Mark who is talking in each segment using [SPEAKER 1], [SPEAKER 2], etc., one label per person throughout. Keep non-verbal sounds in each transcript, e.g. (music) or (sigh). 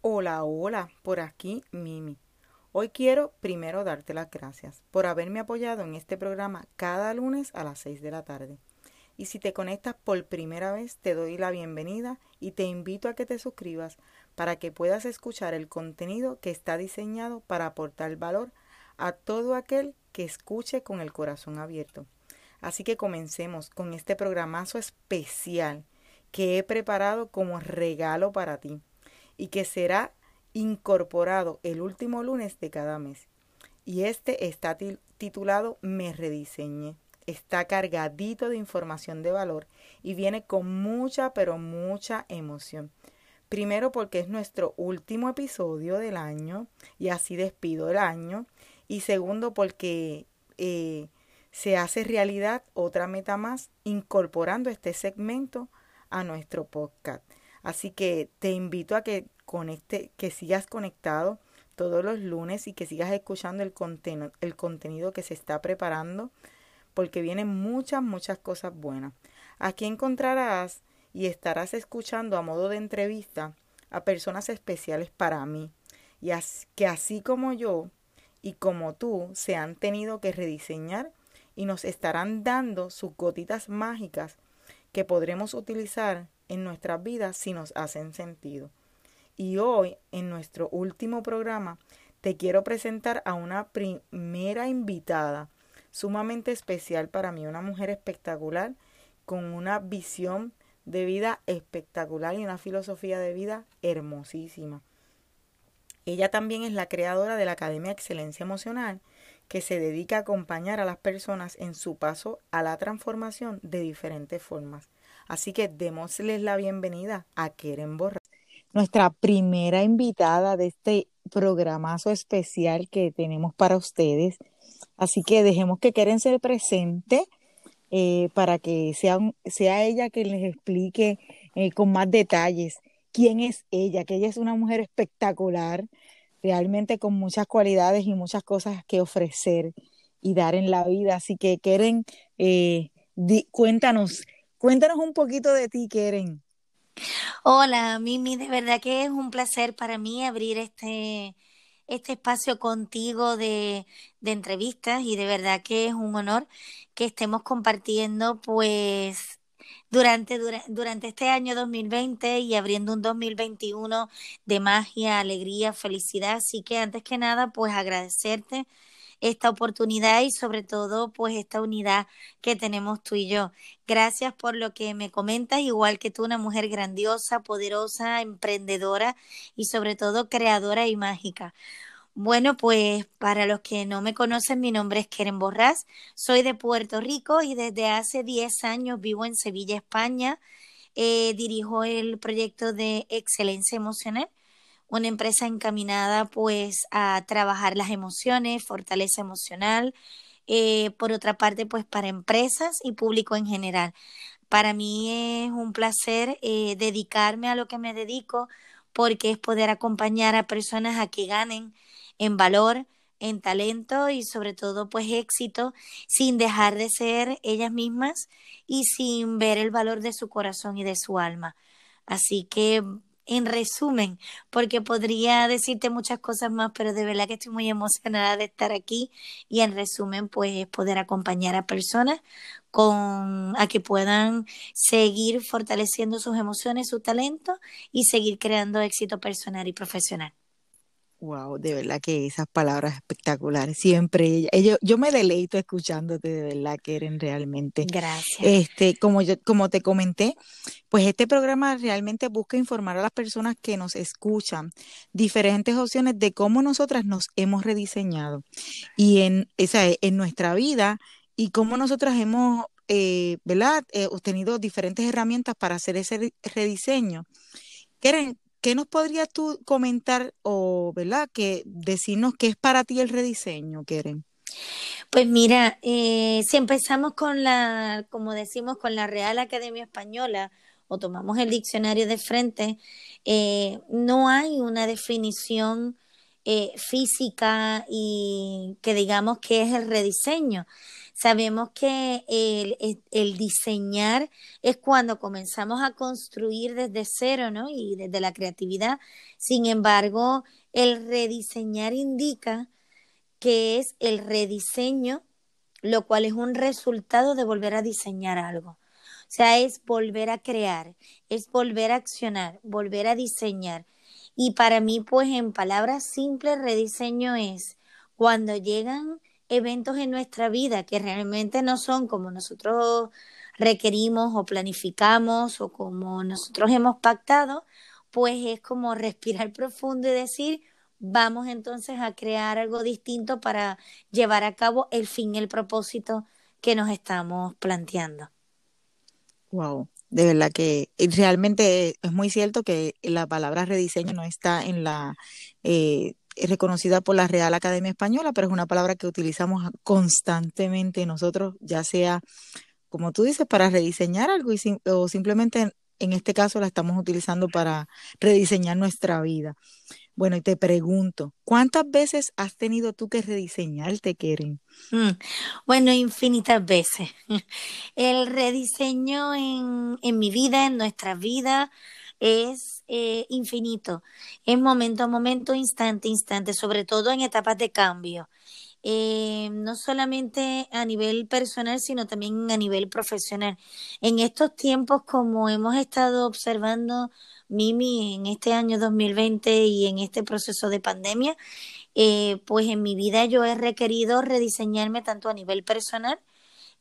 [SPEAKER 1] Hola, hola, por aquí Mimi. Hoy quiero primero darte las gracias por haberme apoyado en este programa cada lunes a las 6 de la tarde. Y si te conectas por primera vez, te doy la bienvenida y te invito a que te suscribas para que puedas escuchar el contenido que está diseñado para aportar valor a todo aquel que escuche con el corazón abierto. Así que comencemos con este programazo especial que he preparado como regalo para ti y que será incorporado el último lunes de cada mes. Y este está titulado Me rediseñé. Está cargadito de información de valor y viene con mucha, pero mucha emoción. Primero porque es nuestro último episodio del año y así despido el año. Y segundo porque eh, se hace realidad otra meta más incorporando este segmento a nuestro podcast. Así que te invito a que conecte, que sigas conectado todos los lunes y que sigas escuchando el, el contenido que se está preparando porque vienen muchas, muchas cosas buenas. Aquí encontrarás y estarás escuchando a modo de entrevista a personas especiales para mí y que así como yo y como tú se han tenido que rediseñar y nos estarán dando sus gotitas mágicas que podremos utilizar en nuestras vidas si nos hacen sentido. Y hoy, en nuestro último programa, te quiero presentar a una primera invitada sumamente especial para mí, una mujer espectacular con una visión de vida espectacular y una filosofía de vida hermosísima. Ella también es la creadora de la Academia Excelencia Emocional, que se dedica a acompañar a las personas en su paso a la transformación de diferentes formas. Así que démosles la bienvenida a Keren Borra, nuestra primera invitada de este programazo especial que tenemos para ustedes. Así que dejemos que Keren se presente eh, para que sea, sea ella que les explique eh, con más detalles quién es ella, que ella es una mujer espectacular, realmente con muchas cualidades y muchas cosas que ofrecer y dar en la vida. Así que, Keren, eh, cuéntanos, cuéntanos un poquito de ti, Keren.
[SPEAKER 2] Hola, Mimi, de verdad que es un placer para mí abrir este, este espacio contigo de, de entrevistas y de verdad que es un honor que estemos compartiendo pues durante, durante este año 2020 y abriendo un 2021 de magia, alegría, felicidad. Así que antes que nada, pues agradecerte esta oportunidad y sobre todo pues esta unidad que tenemos tú y yo. Gracias por lo que me comentas, igual que tú, una mujer grandiosa, poderosa, emprendedora y sobre todo creadora y mágica. Bueno, pues para los que no me conocen, mi nombre es Keren Borrás, soy de Puerto Rico y desde hace 10 años vivo en Sevilla, España. Eh, dirijo el proyecto de excelencia emocional, una empresa encaminada pues a trabajar las emociones, fortaleza emocional, eh, por otra parte pues para empresas y público en general. Para mí es un placer eh, dedicarme a lo que me dedico porque es poder acompañar a personas a que ganen en valor, en talento y sobre todo pues éxito sin dejar de ser ellas mismas y sin ver el valor de su corazón y de su alma. Así que en resumen, porque podría decirte muchas cosas más, pero de verdad que estoy muy emocionada de estar aquí y en resumen pues poder acompañar a personas con a que puedan seguir fortaleciendo sus emociones, su talento y seguir creando éxito personal y profesional.
[SPEAKER 1] Wow, de verdad que esas palabras espectaculares. Siempre, ellos, yo me deleito escuchándote, de verdad que eres realmente.
[SPEAKER 2] Gracias.
[SPEAKER 1] Este, como yo, como te comenté, pues este programa realmente busca informar a las personas que nos escuchan diferentes opciones de cómo nosotras nos hemos rediseñado y en esa en nuestra vida y cómo nosotras hemos, eh, ¿verdad? Eh, obtenido diferentes herramientas para hacer ese rediseño. Keren, ¿qué nos podrías tú comentar o, ¿verdad? Que decirnos qué es para ti el rediseño, Keren?
[SPEAKER 2] Pues mira, eh, si empezamos con la, como decimos, con la Real Academia Española o tomamos el diccionario de frente, eh, no hay una definición eh, física y que digamos que es el rediseño. Sabemos que el, diseñar es cuando comenzamos a construir desde cero, ¿no? Y desde la creatividad. Sin embargo, el rediseñar indica que es el rediseño, lo cual es un resultado de volver a diseñar algo. O sea, es volver a crear, es volver a accionar, volver a diseñar. Y para mí, pues en palabras simples, rediseño es cuando llegan eventos en nuestra vida que realmente no son como nosotros requerimos o planificamos o como nosotros hemos pactado, pues es como (laughs) respirar profundo y decir, vamos entonces a crear algo distinto para llevar a cabo el fin, el propósito que nos estamos planteando.
[SPEAKER 1] Wow, de verdad que realmente es muy cierto que la palabra rediseño no está en la eh, reconocida por la Real Academia Española, pero es una palabra que utilizamos constantemente nosotros, ya sea, como tú dices, para rediseñar algo o simplemente en este caso la estamos utilizando para rediseñar nuestra vida. Bueno, y te pregunto, ¿cuántas veces has tenido tú que rediseñarte, Keren?
[SPEAKER 2] Mm, bueno, infinitas veces. (laughs) El rediseño en, en mi vida, en nuestra vida, es eh, infinito, es momento a momento, instante a instante, sobre todo en etapas de cambio. Eh, no solamente a nivel personal, sino también a nivel profesional. En estos tiempos, como hemos estado observando, Mimi, en este año 2020 y en este proceso de pandemia, eh, pues en mi vida yo he requerido rediseñarme tanto a nivel personal,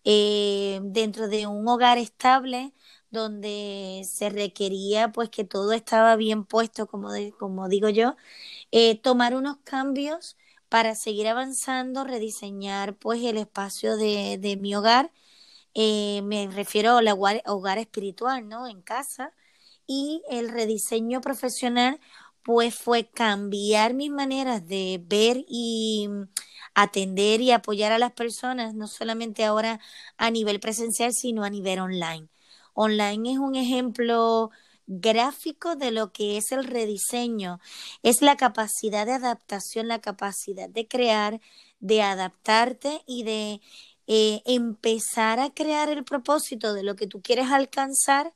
[SPEAKER 2] dentro de un hogar estable, donde se requería pues que todo estaba bien puesto, como, como digo yo, eh, tomar unos cambios para seguir avanzando, rediseñar pues el espacio de, de mi hogar, eh, me refiero al hogar, hogar espiritual, ¿no? En casa, y el rediseño profesional pues fue cambiar mis maneras de ver y atender y apoyar a las personas, no solamente ahora a nivel presencial, sino a nivel online. Online es un ejemplo gráfico de lo que es el rediseño. Es la capacidad de adaptación, la capacidad de crear, de adaptarte y de eh, empezar a crear el propósito de lo que tú quieres alcanzar,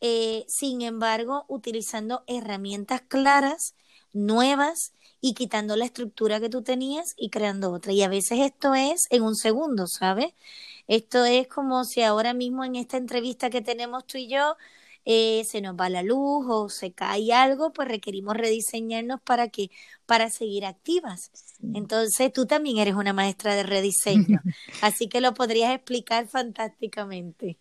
[SPEAKER 2] eh, sin embargo, utilizando herramientas claras, nuevas y quitando la estructura que tú tenías y creando otra. Y a veces esto es en un segundo, ¿sabes? Esto es como si ahora mismo en esta entrevista que tenemos tú y yo, eh, se nos va la luz o se cae algo, pues requerimos rediseñarnos para que para seguir activas. Entonces, tú también eres una maestra de rediseño, (laughs) así que lo podrías explicar fantásticamente.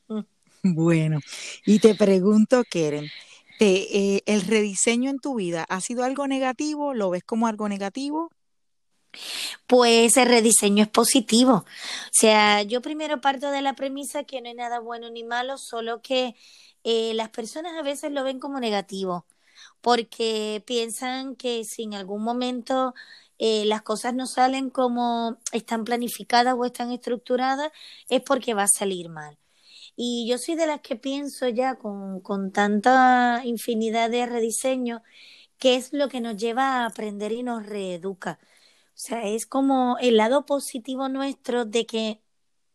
[SPEAKER 1] Bueno, y te pregunto, Keren, eh, ¿el rediseño en tu vida ha sido algo negativo? ¿Lo ves como algo negativo?
[SPEAKER 2] Pues el rediseño es positivo. O sea, yo primero parto de la premisa que no hay nada bueno ni malo, solo que eh, las personas a veces lo ven como negativo, porque piensan que si en algún momento eh, las cosas no salen como están planificadas o están estructuradas, es porque va a salir mal. Y yo soy de las que pienso ya con, con tanta infinidad de rediseños, que es lo que nos lleva a aprender y nos reeduca. O sea, es como el lado positivo nuestro de que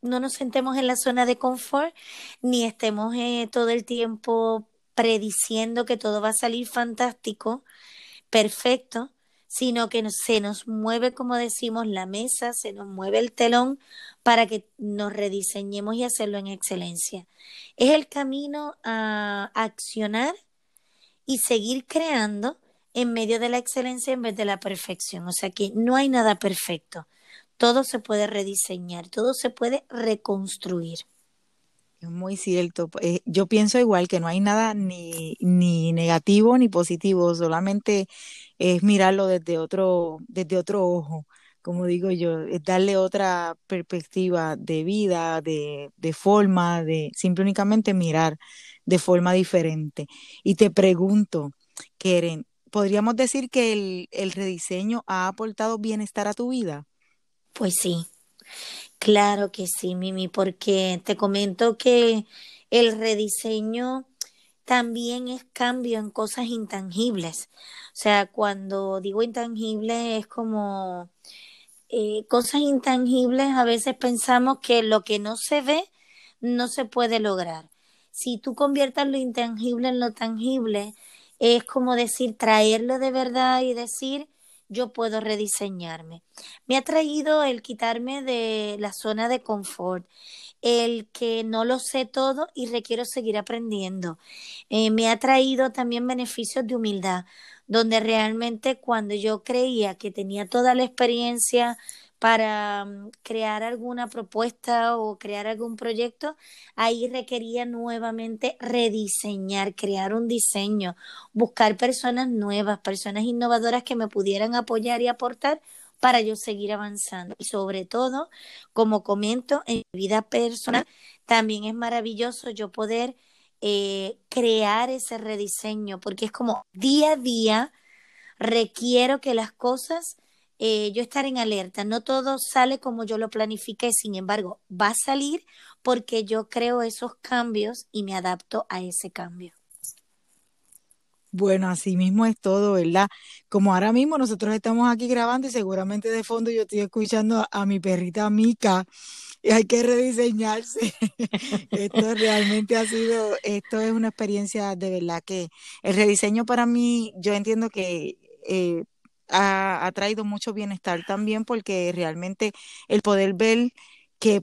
[SPEAKER 2] no nos sentemos en la zona de confort ni estemos eh, todo el tiempo prediciendo que todo va a salir fantástico, perfecto, sino que se nos mueve, como decimos, la mesa, se nos mueve el telón para que nos rediseñemos y hacerlo en excelencia. Es el camino a accionar y seguir creando en medio de la excelencia en vez de la perfección. O sea que no hay nada perfecto. Todo se puede rediseñar, todo se puede reconstruir.
[SPEAKER 1] Es muy cierto. Eh, yo pienso igual que no hay nada ni, ni negativo ni positivo, solamente es mirarlo desde otro, desde otro ojo, como digo yo, es darle otra perspectiva de vida, de, de forma, de simple únicamente mirar de forma diferente. Y te pregunto, Keren, ¿podríamos decir que el, el rediseño ha aportado bienestar a tu vida?
[SPEAKER 2] Pues sí, claro que sí, Mimi, porque te comento que el rediseño también es cambio en cosas intangibles. O sea, cuando digo intangible es como eh, cosas intangibles, a veces pensamos que lo que no se ve no se puede lograr. Si tú conviertas lo intangible en lo tangible, es como decir, traerlo de verdad y decir, yo puedo rediseñarme. Me ha traído el quitarme de la zona de confort, el que no lo sé todo y requiero seguir aprendiendo. Eh, me ha traído también beneficios de humildad, donde realmente cuando yo creía que tenía toda la experiencia para mm, crear alguna propuesta o crear algún proyecto, ahí requería nuevamente rediseñar, crear un diseño, buscar personas nuevas, personas innovadoras que me pudieran apoyar y aportar para yo seguir avanzando. Y sobre todo, como comento, en mi vida personal, también es maravilloso yo poder eh, crear ese rediseño, porque es como día a día requiero que las cosas eh, yo estar en alerta. No todo sale como yo lo planifiqué, sin embargo, va a salir porque yo creo esos cambios y me adapto a ese cambio.
[SPEAKER 1] Bueno, así mismo es todo, ¿verdad? Como ahora mismo nosotros estamos aquí grabando y seguramente de fondo yo estoy escuchando a, mi perrita Mica y hay que rediseñarse. (laughs) esto realmente ha sido, esto es una experiencia de verdad que el rediseño para mí, yo entiendo que eh, ha, traído mucho bienestar también porque realmente el poder ver que,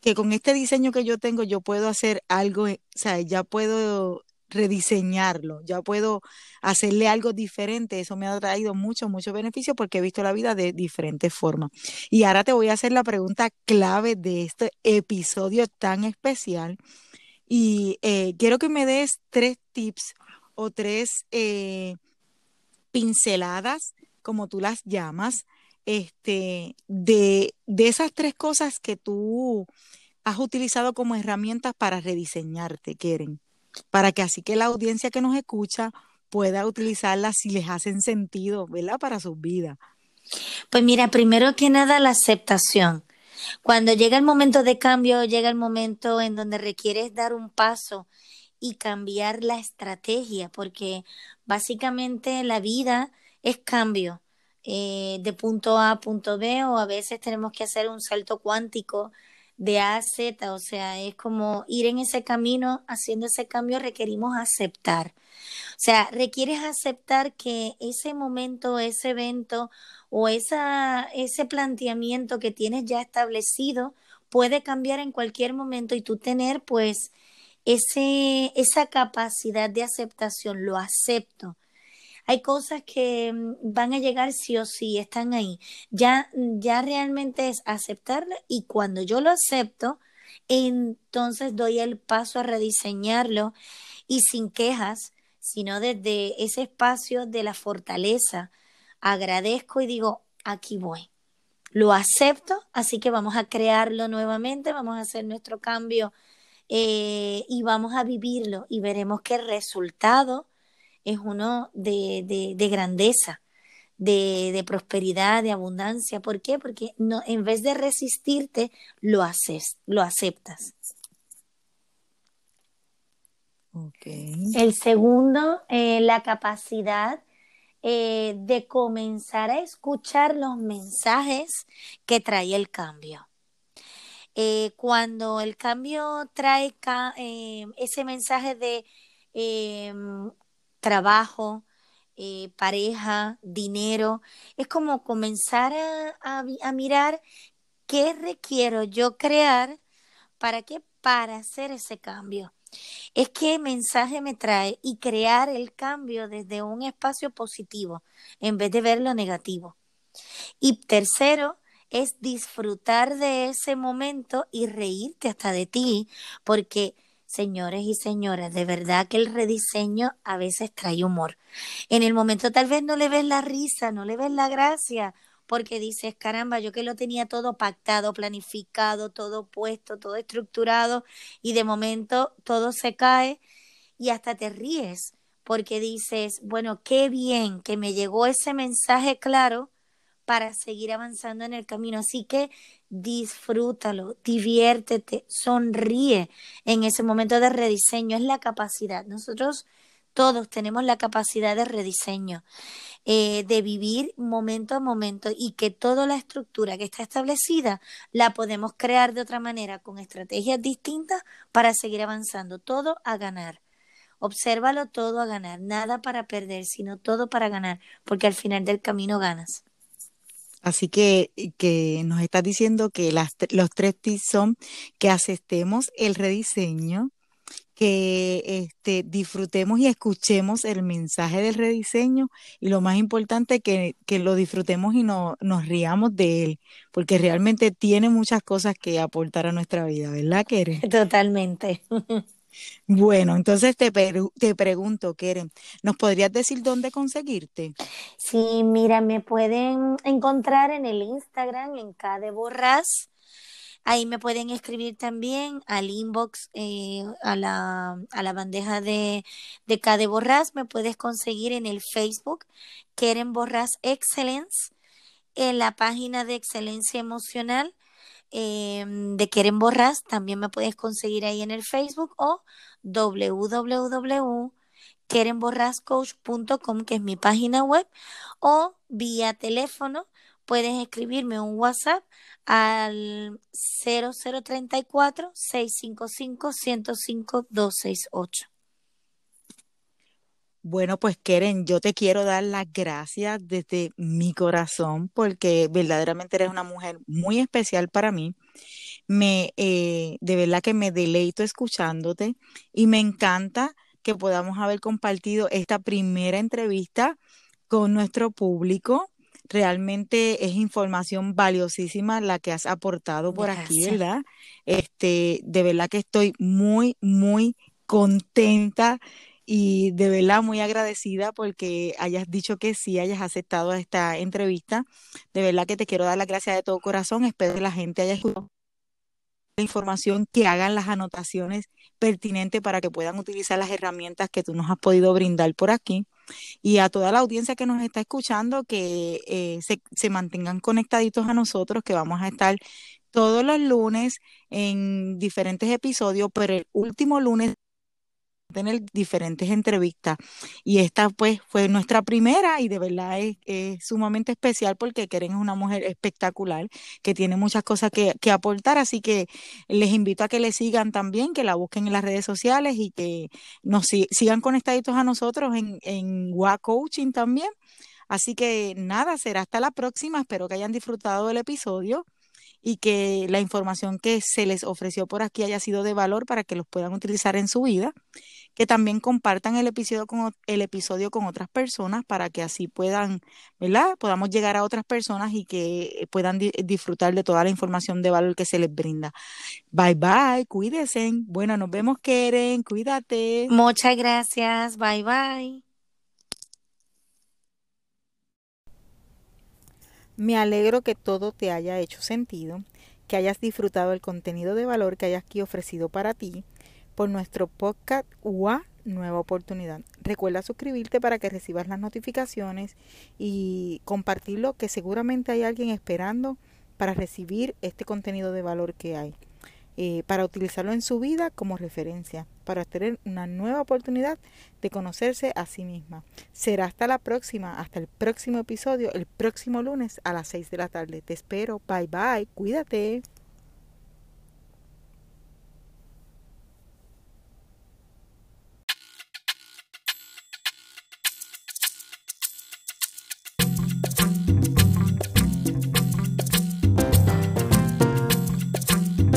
[SPEAKER 1] que con este diseño que yo tengo yo puedo hacer algo, o sea, ya puedo rediseñarlo, ya puedo hacerle algo diferente, eso me ha traído mucho, mucho beneficio porque he visto la vida de diferentes formas. Y ahora te voy a hacer la pregunta clave de este episodio tan especial y eh, quiero que me des tres tips o tres eh, pinceladas como tú las llamas, este, de, de esas tres cosas que tú has utilizado como herramientas para rediseñarte, Keren, para que así que la audiencia que nos escucha pueda utilizarlas si les hacen sentido, ¿verdad? Para sus vidas.
[SPEAKER 2] Pues mira, primero que nada la aceptación. Cuando llega el momento de cambio, llega el momento en donde requieres dar un paso y cambiar la estrategia, porque básicamente la vida es cambio eh, de punto A a punto B o a veces tenemos que hacer un salto cuántico de A a Z, o sea, es como ir en ese camino, haciendo ese cambio requerimos aceptar. O sea, requieres aceptar que ese momento, ese evento o esa, ese planteamiento que tienes ya establecido puede cambiar en cualquier momento y tú tener pues ese, esa capacidad de aceptación, lo acepto. Hay cosas que mm, van a llegar sí o sí, están ahí. Ya, ya realmente es aceptarlo y cuando yo lo acepto, entonces doy el paso a rediseñarlo y sin quejas, sino desde ese espacio de la fortaleza. Agradezco y digo, aquí voy. Lo acepto, así que vamos a crearlo nuevamente, vamos a hacer nuestro cambio eh, y vamos a vivirlo y veremos el resultado es uno de, de, grandeza, de, de, prosperidad, de abundancia. ¿Por qué? Porque no, en vez de resistirte, lo haces, lo aceptas. El segundo, eh, la capacidad eh, de comenzar a escuchar los mensajes que trae el cambio. Eh, cuando el cambio trae ese mensaje de trabajo, pareja, dinero, es como comenzar a, a mirar qué requiero yo crear para qué, para hacer ese cambio. Es qué mensaje me trae y crear el cambio desde un espacio positivo en vez de ver lo negativo. Y tercero, es disfrutar de ese momento y reírte hasta de ti, porque señores y señoras, de verdad que el rediseño a veces trae humor. En el momento tal vez no le ves la risa, no le ves la gracia porque dices, caramba, yo que lo tenía todo pactado, planificado, todo puesto, todo estructurado, y de momento todo se cae y hasta te ríes, porque dices, bueno, qué bien que me llegó ese mensaje claro para seguir avanzando en el camino. Así que disfrútalo, diviértete, sonríe en ese momento de rediseño. Es la capacidad. Nosotros todos tenemos la capacidad de rediseño. Eh, de vivir momento a momento y que toda la estructura que está establecida la podemos crear de otra manera con estrategias distintas para seguir avanzando, todo a ganar. Obsérvalo todo a ganar, nada para perder, sino todo para ganar, porque al final del camino ganas.
[SPEAKER 1] Así que, que nos estás diciendo que las, los tres tips son que aceptemos el rediseño, que este, disfrutemos y escuchemos el mensaje del rediseño y lo más importante que, que lo disfrutemos y no, nos riamos de él, porque realmente tiene muchas cosas que aportar a nuestra vida, ¿verdad, Keren?
[SPEAKER 2] Totalmente. (laughs)
[SPEAKER 1] Bueno, entonces te, te pregunto, Keren, ¿nos podrías decir dónde conseguirte?
[SPEAKER 2] Sí, mira, me pueden encontrar en el Instagram en de Borras Ahí me pueden escribir también al inbox, eh, a, la, a la bandeja de, de Cade Borras. Me puedes conseguir en el Facebook, Keren Borras Excellence, en la página de Excelencia Emocional eh, de Keren Borras. También me puedes conseguir ahí en el Facebook o www.kerenborrascoach.com, que es mi página web, o vía teléfono puedes escribirme un WhatsApp al 0034 655 105 268.
[SPEAKER 1] Bueno, pues Keren, yo te quiero dar las gracias desde mi corazón porque verdaderamente eres una mujer muy especial para mí. Me, eh, de verdad que me deleito escuchándote y me encanta que podamos haber compartido esta primera entrevista con nuestro público realmente es información valiosísima la que has aportado por aquí, ¿verdad? Este, de verdad que estoy muy, muy contenta y de verdad muy agradecida porque hayas dicho que sí, hayas aceptado esta entrevista. De verdad que te quiero dar las gracias de todo corazón. Espero que la gente haya escuchado la información, que hagan las anotaciones pertinentes para que puedan utilizar las herramientas que tú nos has podido brindar por aquí y a toda la audiencia que nos está escuchando que eh, se, se mantengan conectaditos a nosotros, que vamos a estar todos los lunes en diferentes episodios, pero el último lunes tener diferentes entrevistas. Y esta pues fue nuestra primera y de verdad es, sumamente especial porque Keren es una mujer espectacular que tiene muchas cosas que, aportar así que les invito a que le sigan también que la busquen en las redes sociales y que nos sigan conectaditos a nosotros en, en WA Coaching también. Así que nada será hasta la próxima. Espero que hayan disfrutado del episodio y que la información que se les ofreció por aquí haya sido de valor para que los puedan utilizar en su vida, que también compartan el episodio con, el episodio con otras personas para que así puedan, ¿verdad? Podamos llegar a otras personas y que puedan disfrutar de toda la información de valor que se les brinda. Bye bye, cuídense. Bueno, nos vemos, Keren, cuídate.
[SPEAKER 2] Muchas gracias, bye bye.
[SPEAKER 1] Me alegro que todo te haya hecho sentido, que hayas disfrutado el contenido de valor que hayas aquí ofrecido para ti por nuestro podcast UA Nueva Oportunidad. Recuerda suscribirte para que recibas las notificaciones y compartirlo que seguramente hay alguien esperando para recibir este contenido de valor que hay. Eh, para utilizarlo en su vida como referencia, para tener una nueva oportunidad de conocerse a sí misma. Será hasta la próxima, hasta el próximo episodio, el próximo lunes a las 6 de la tarde. Te espero. Bye bye. Cuídate.